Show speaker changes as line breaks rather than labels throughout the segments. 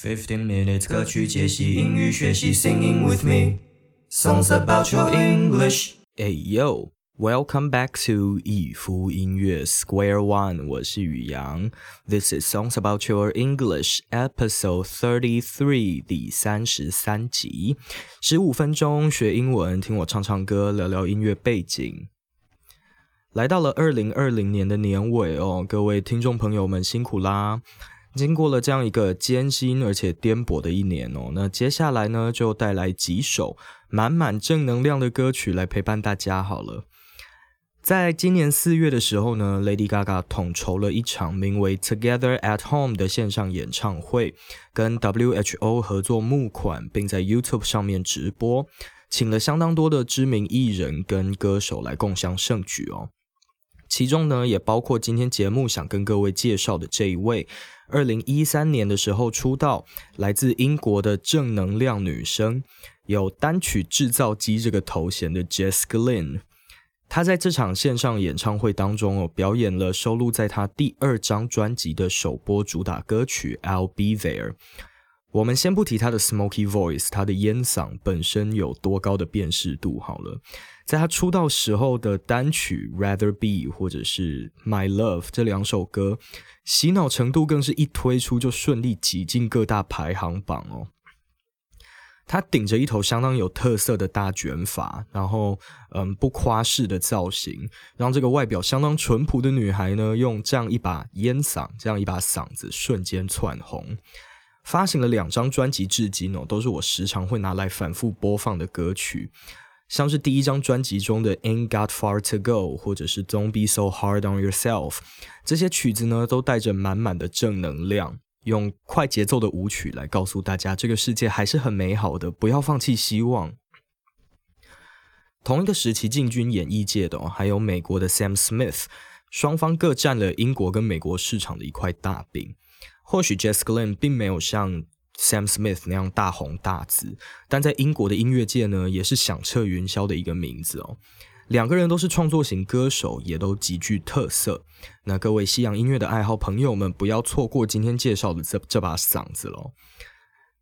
Fifteen minutes 歌曲解析英语学习，Singing with me songs about your English。
Hey yo, welcome back to 以夫音乐 Square One，我是宇阳。This is songs about your English episode thirty three，第三十三集，十五分钟学英文，听我唱唱歌，聊聊音乐背景。来到了二零二零年的年尾哦，各位听众朋友们辛苦啦！经过了这样一个艰辛而且颠簸的一年哦，那接下来呢，就带来几首满满正能量的歌曲来陪伴大家好了。在今年四月的时候呢，Lady Gaga 统筹了一场名为 Together at Home 的线上演唱会，跟 WHO 合作募款，并在 YouTube 上面直播，请了相当多的知名艺人跟歌手来共襄盛举哦。其中呢，也包括今天节目想跟各位介绍的这一位，二零一三年的时候出道，来自英国的正能量女生，有单曲制造机这个头衔的 Jess Glynn。她在这场线上演唱会当中哦，表演了收录在她第二张专辑的首播主打歌曲《I'll Be There》。我们先不提她的 smoky voice，她的烟嗓本身有多高的辨识度好了。在他出道时候的单曲《Rather Be》或者是《My Love》这两首歌，洗脑程度更是一推出就顺利挤进各大排行榜哦。他顶着一头相当有特色的大卷发，然后嗯不夸饰的造型，让这个外表相当淳朴的女孩呢，用这样一把烟嗓，这样一把嗓子瞬间窜红。发行了两张专辑，至今哦都是我时常会拿来反复播放的歌曲。像是第一张专辑中的《Ain't Got Far to Go》，或者是《Don't Be So Hard on Yourself》，这些曲子呢，都带着满满的正能量，用快节奏的舞曲来告诉大家，这个世界还是很美好的，不要放弃希望。同一个时期进军演艺界的，还有美国的 Sam Smith，双方各占了英国跟美国市场的一块大饼。或许 Jess Glynn 并没有像。Sam Smith 那样大红大紫，但在英国的音乐界呢，也是响彻云霄的一个名字哦。两个人都是创作型歌手，也都极具特色。那各位西洋音乐的爱好朋友们，不要错过今天介绍的这这把嗓子喽。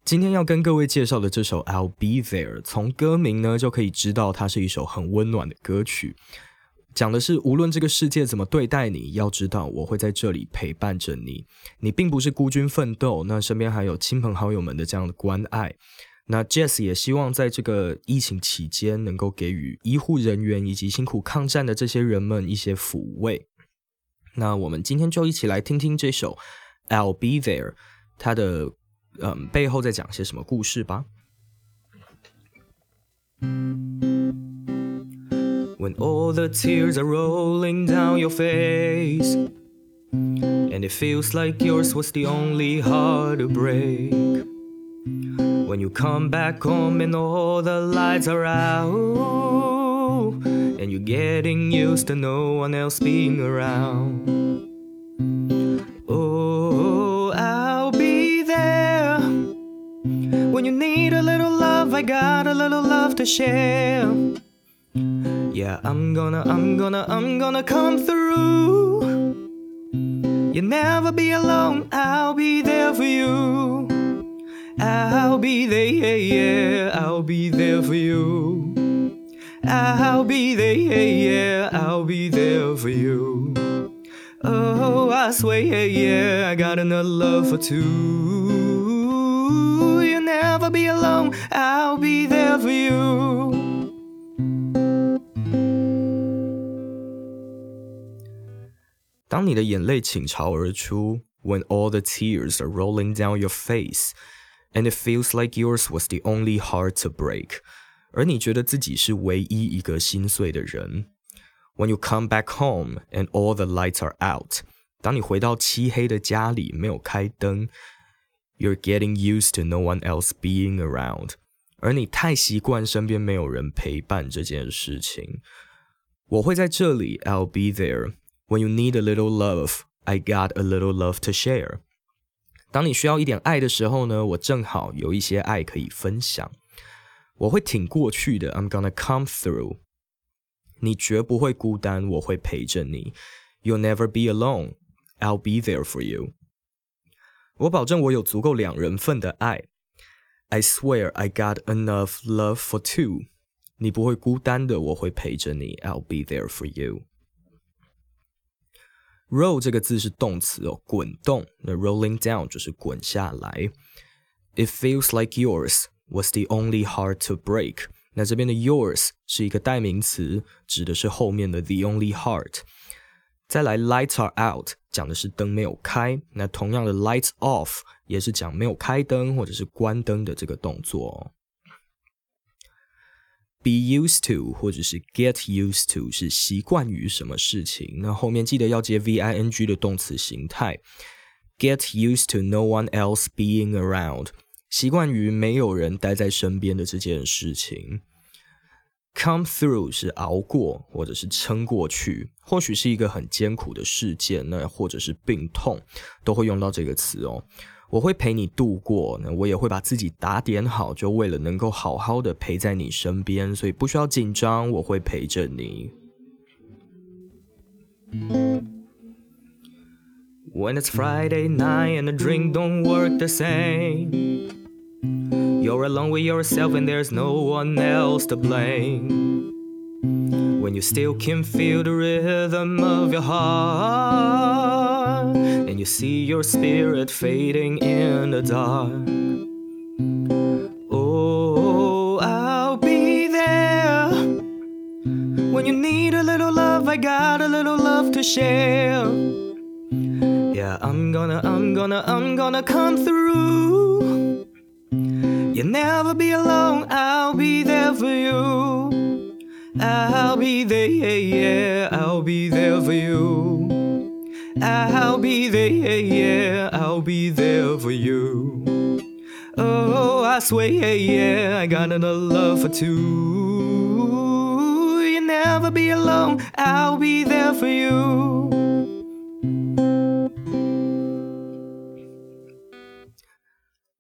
今天要跟各位介绍的这首《I'll Be There》，从歌名呢就可以知道，它是一首很温暖的歌曲。讲的是，无论这个世界怎么对待你，要知道我会在这里陪伴着你。你并不是孤军奋斗，那身边还有亲朋好友们的这样的关爱。那 Jess 也希望在这个疫情期间，能够给予医护人员以及辛苦抗战的这些人们一些抚慰。那我们今天就一起来听听这首《I'll Be There》，它的嗯背后在讲些什么故事吧。
When all the tears are rolling down your face. And it feels like yours was the only heart to break. When you come back home and all the lights are out, and you're getting used to no one else being around. Oh, I'll be there. When you need a little love, I got a little love to share. Yeah, I'm gonna, I'm gonna, I'm gonna come through. You'll never be alone, I'll be there for you. I'll be there, yeah, yeah, I'll be there for you. I'll be there, yeah, yeah, I'll be there for you. Oh, I swear, yeah, yeah, I got another love for two. You'll never be alone, I'll be there for you.
当你的眼泪倾巢而出，When all the tears are rolling down your face, and it feels like yours was the only heart to break，而你觉得自己是唯一一个心碎的人。When you come back home and all the lights are out，当你回到漆黑的家里，没有开灯，You're getting used to no one else being around，而你太习惯身边没有人陪伴这件事情。我会在这里，I'll be there。 When you need a little love, I got a little love to share。当你需要一点爱的时候呢，我正好有一些爱可以分享。我会挺过去的，I'm gonna come through。你绝不会孤单，我会陪着你。You'll never be alone. I'll be there for you。 我保证我有足够两人份的爱。I swear I got enough love for two。你不会孤单的，我会陪着你。I'll be there for you。 Roll 这个字是动词哦，滚动。那 rolling down 就是滚下来。It feels like yours was the only heart to break。那这边的 yours 是一个代名词，指的是后面的 the only heart。再来，lights are out 讲的是灯没有开。那同样的，lights off 也是讲没有开灯或者是关灯的这个动作。Be used to 或者是 get used to 是习惯于什么事情？那后面记得要接 v i n g 的动词形态。Get used to no one else being around，习惯于没有人待在身边的这件事情。Come through 是熬过或者是撑过去，或许是一个很艰苦的事件，那或者是病痛，都会用到这个词哦。我会陪你度过，那我也会把自己打点好，就为了能够好好的陪在你身边，所以不需要紧张，我会陪着你。
When it's Friday night and the drink don't work the same, you're alone with yourself and there's no one else to blame. When you still can feel the rhythm of your heart and you see your spirit fading in the dark. Oh, I'll be there when you need a little love. I got a little love to share. Yeah, I'm gonna, I'm gonna, I'm gonna come through. You'll never be alone, I'll be there for you. I'll be there, yeah, yeah, I'll be there for you. I'll be there, yeah, yeah, I'll be there for you. Oh, I swear, yeah, yeah, I got enough love for two. You'll never be alone, I'll be there for you.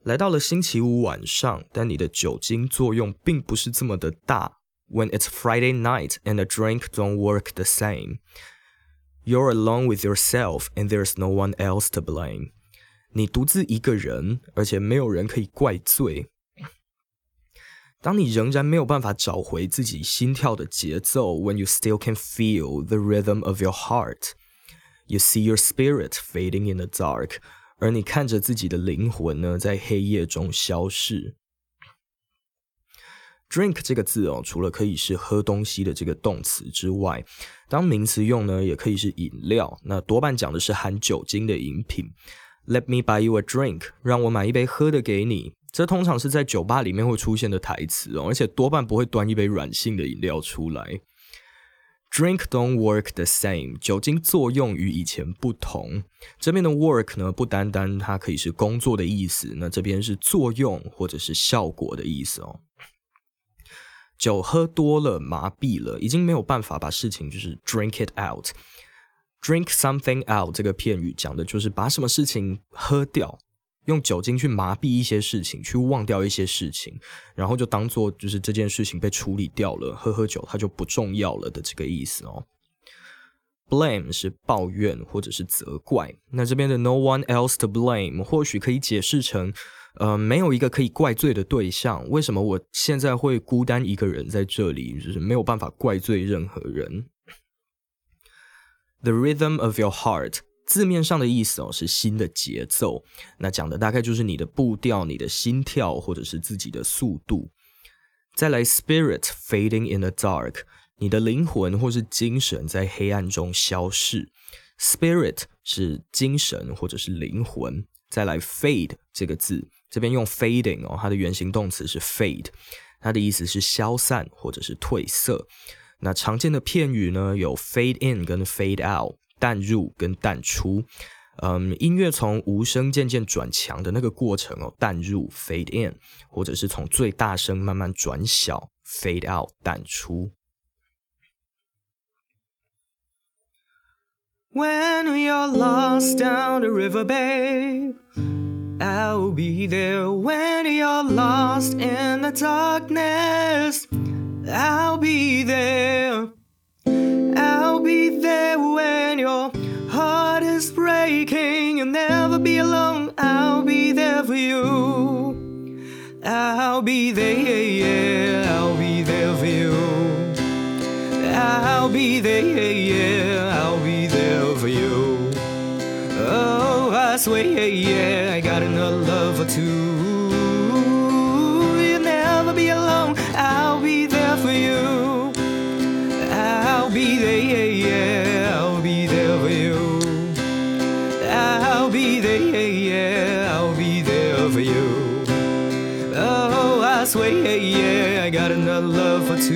来到了星期五晚上，但你的酒精作用并不是这么的大。When it's Friday night and the drink don't work the same, you're alone with yourself and there's no one else to blame. 你独自一个人，而且没有人可以怪罪。当你仍然没有办法找回自己心跳的节奏，When you still can feel the rhythm of your heart, you see your spirit fading in the dark. 而你看着自己的灵魂呢，在黑夜中消逝。 Drink 这个字哦，除了可以是喝东西的这个动词之外，当名词用呢，也可以是饮料。那多半讲的是含酒精的饮品。Let me buy you a drink，让我买一杯喝的给你。这通常是在酒吧里面会出现的台词哦，而且多半不会端一杯软性的饮料出来。Drink don't work the same，酒精作用与以前不同。这边的 work 呢，不单单它可以是工作的意思，那这边是作用或者是效果的意思哦。酒喝多了，麻痹了，已经没有办法把事情就是 drink it out。drink something out 这个片语讲的就是把什么事情喝掉。用酒精去麻痹一些事情，去忘掉一些事情，然后就当做就是这件事情被处理掉了，喝喝酒它就不重要了的这个意思哦。Blame 是抱怨或者是责怪，那这边的 no one else to blame 或许可以解释成，呃，没有一个可以怪罪的对象。为什么我现在会孤单一个人在这里，就是没有办法怪罪任何人。The rhythm of your heart。字面上的意思哦，是心的节奏。那讲的大概就是你的步调、你的心跳，或者是自己的速度。再来，spirit fading in the dark，你的灵魂或是精神在黑暗中消逝。spirit 是精神或者是灵魂。再来，fade 这个字，这边用 fading 哦，它的原形动词是 fade，它的意思是消散或者是褪色。那常见的片语呢，有 fade in 跟 fade out。淡入跟淡出，嗯，音乐从无声渐渐转强的那个过程哦，淡入 fade in，或者是从最大声慢慢转小 fade out 淡出。
When you're lost down the river bay I'll be there. When you're lost in the darkness, I'll be there. I'll be there when your heart is breaking. You'll never be alone. I'll be there for you. I'll be there, yeah I'll be there for you. I'll be there, yeah. I'll be there for you. Oh, I swear, I I yeah, I got another love or two.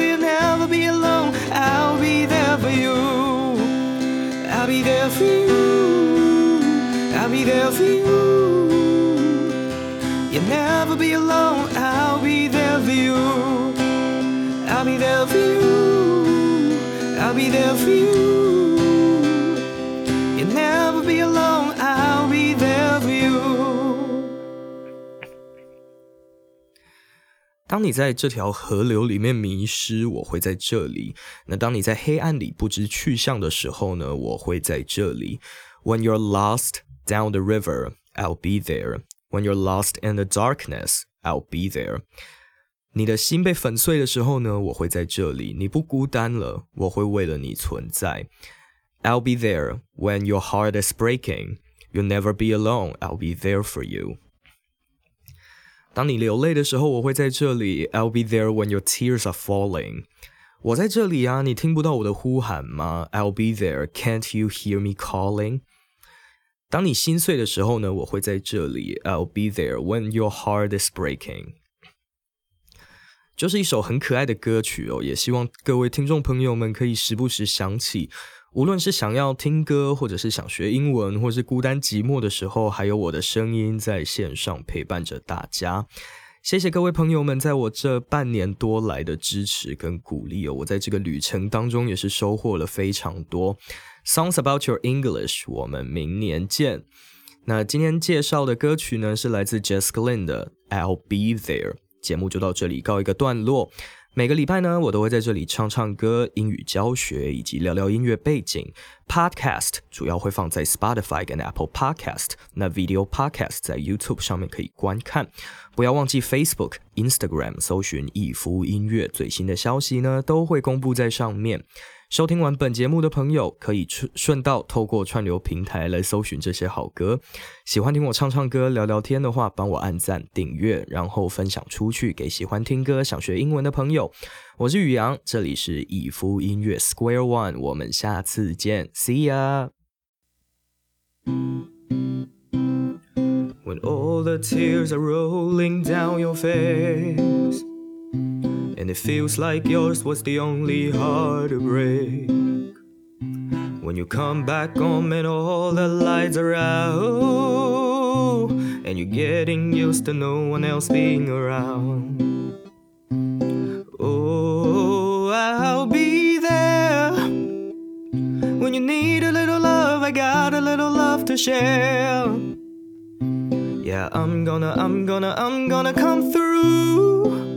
You'll never be alone, I'll be there for you. I'll be there for you. I'll be there for you. You'll never be alone, I'll be there for you. I'll be there for you. I'll be there for you.
当你在这条河流里面迷失，我会在这里；那当你在黑暗里不知去向的时候呢，我会在这里。When you're lost down the river, I'll be there. When you're lost in the darkness, I'll be there. 你的心被粉碎的时候呢，我会在这里。你不孤单了，我会为了你存在。I'll be there when your heart is breaking. You'll never be alone. I'll be there for you. 当你流泪的时候，我会在这里。I'll be there when your tears are falling. 我在这里啊，你听不到我的呼喊吗？I'll be there. Can't you hear me calling? 当你心碎的时候呢，我会在这里。I'll be there when your heart is breaking. 就是一首很可爱的歌曲哦，也希望各位听众朋友们可以时不时想起，无论是想要听歌，或者是想学英文，或是孤单寂寞的时候，还有我的声音在线上陪伴着大家。谢谢各位朋友们在我这半年多来的支持跟鼓励哦，我在这个旅程当中也是收获了非常多。Songs about your English，我们明年见。那今天介绍的歌曲呢，是来自 Jessica Lin 的 I'll Be There。节目就到这里告一个段落。每个礼拜呢，我都会在这里唱唱歌、英语教学以及聊聊音乐背景。Podcast 主要会放在 Spotify 跟 Apple Podcast，那 Video Podcast 在 YouTube 上面可以观看。不要忘记 Facebook、Instagram 搜寻逸夫音乐，最新的消息呢都会公布在上面。收听完本节目的朋友，可以顺顺道透过串流平台来搜寻这些好歌。喜欢听我唱唱歌、聊聊天的话，帮我按赞、订阅，然后分享出去给喜欢听歌、想学英文的朋友。我是宇阳，这里是逸夫音乐 Square One，我们下次见，See ya。
When all the tears are rolling down your face, and it feels like yours was the only heart to break. When you come back home and all the lights are out, and you're getting used to no one else being around. Oh, I'll be there when you need a little love. I got a little love to share. Yeah, I'm gonna, I'm gonna, I'm gonna come through.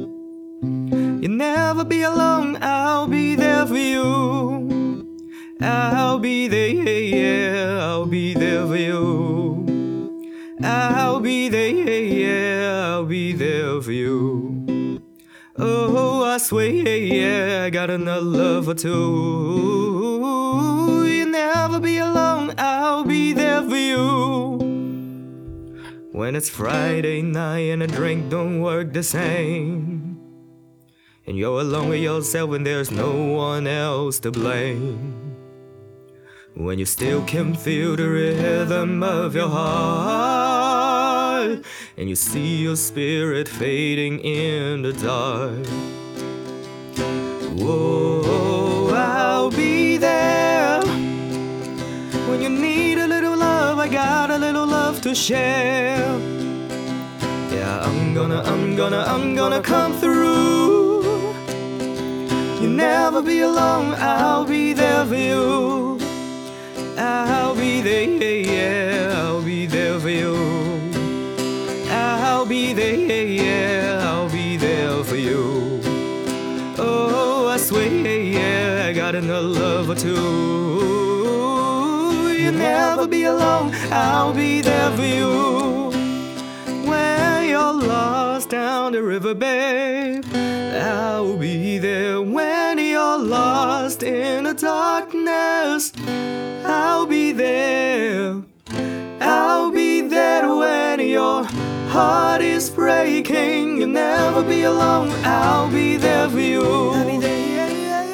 You'll be alone, I'll be there for you. I'll be there, yeah, I'll be there for you. I'll be there, yeah, I'll be there for you. Oh, I swear, yeah, I got another love or two. You'll never be alone, I'll be there for you. When it's Friday night and a drink don't work the same. And you're alone with yourself and there's no one else to blame. When you still can feel the rhythm of your heart. And you see your spirit fading in the dark. Whoa, I'll be there. When you need a little love, I got a little love to share. Yeah, I'm gonna, I'm gonna, I'm gonna come through. You'll never be alone, I'll be there for you. I'll be there, yeah, I'll be there for you. I'll be there, yeah, I'll be there for you. Oh, I swear, yeah, I got another love or two. You'll never be alone, I'll be there for you. The river, babe. I'll be there when you're lost in the darkness. I'll be there. I'll be there when your heart is breaking. You'll never be alone. I'll be there for you.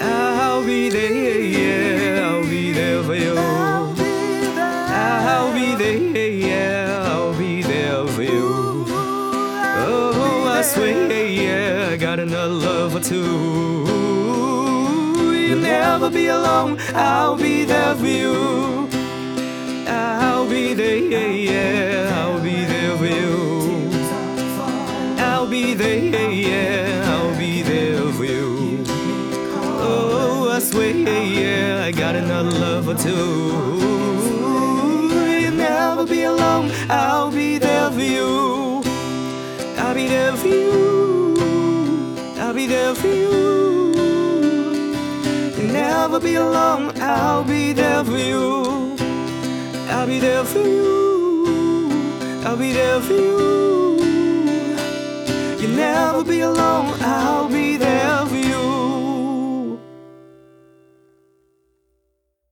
I'll be there, I'll be there for you. I'll be there, yeah, yeah. I'll be there for you. I'll be there, yeah, yeah. I'll be there for you. Oh, I swear, yeah, yeah. I got another love or two. You'll never be alone. I'll be there for you. I'll be there for you. I'll be there for you. Never be alone. I'll be there for you. I'll be there for you. I'll be there for you. You'll never be alone. I'll be there.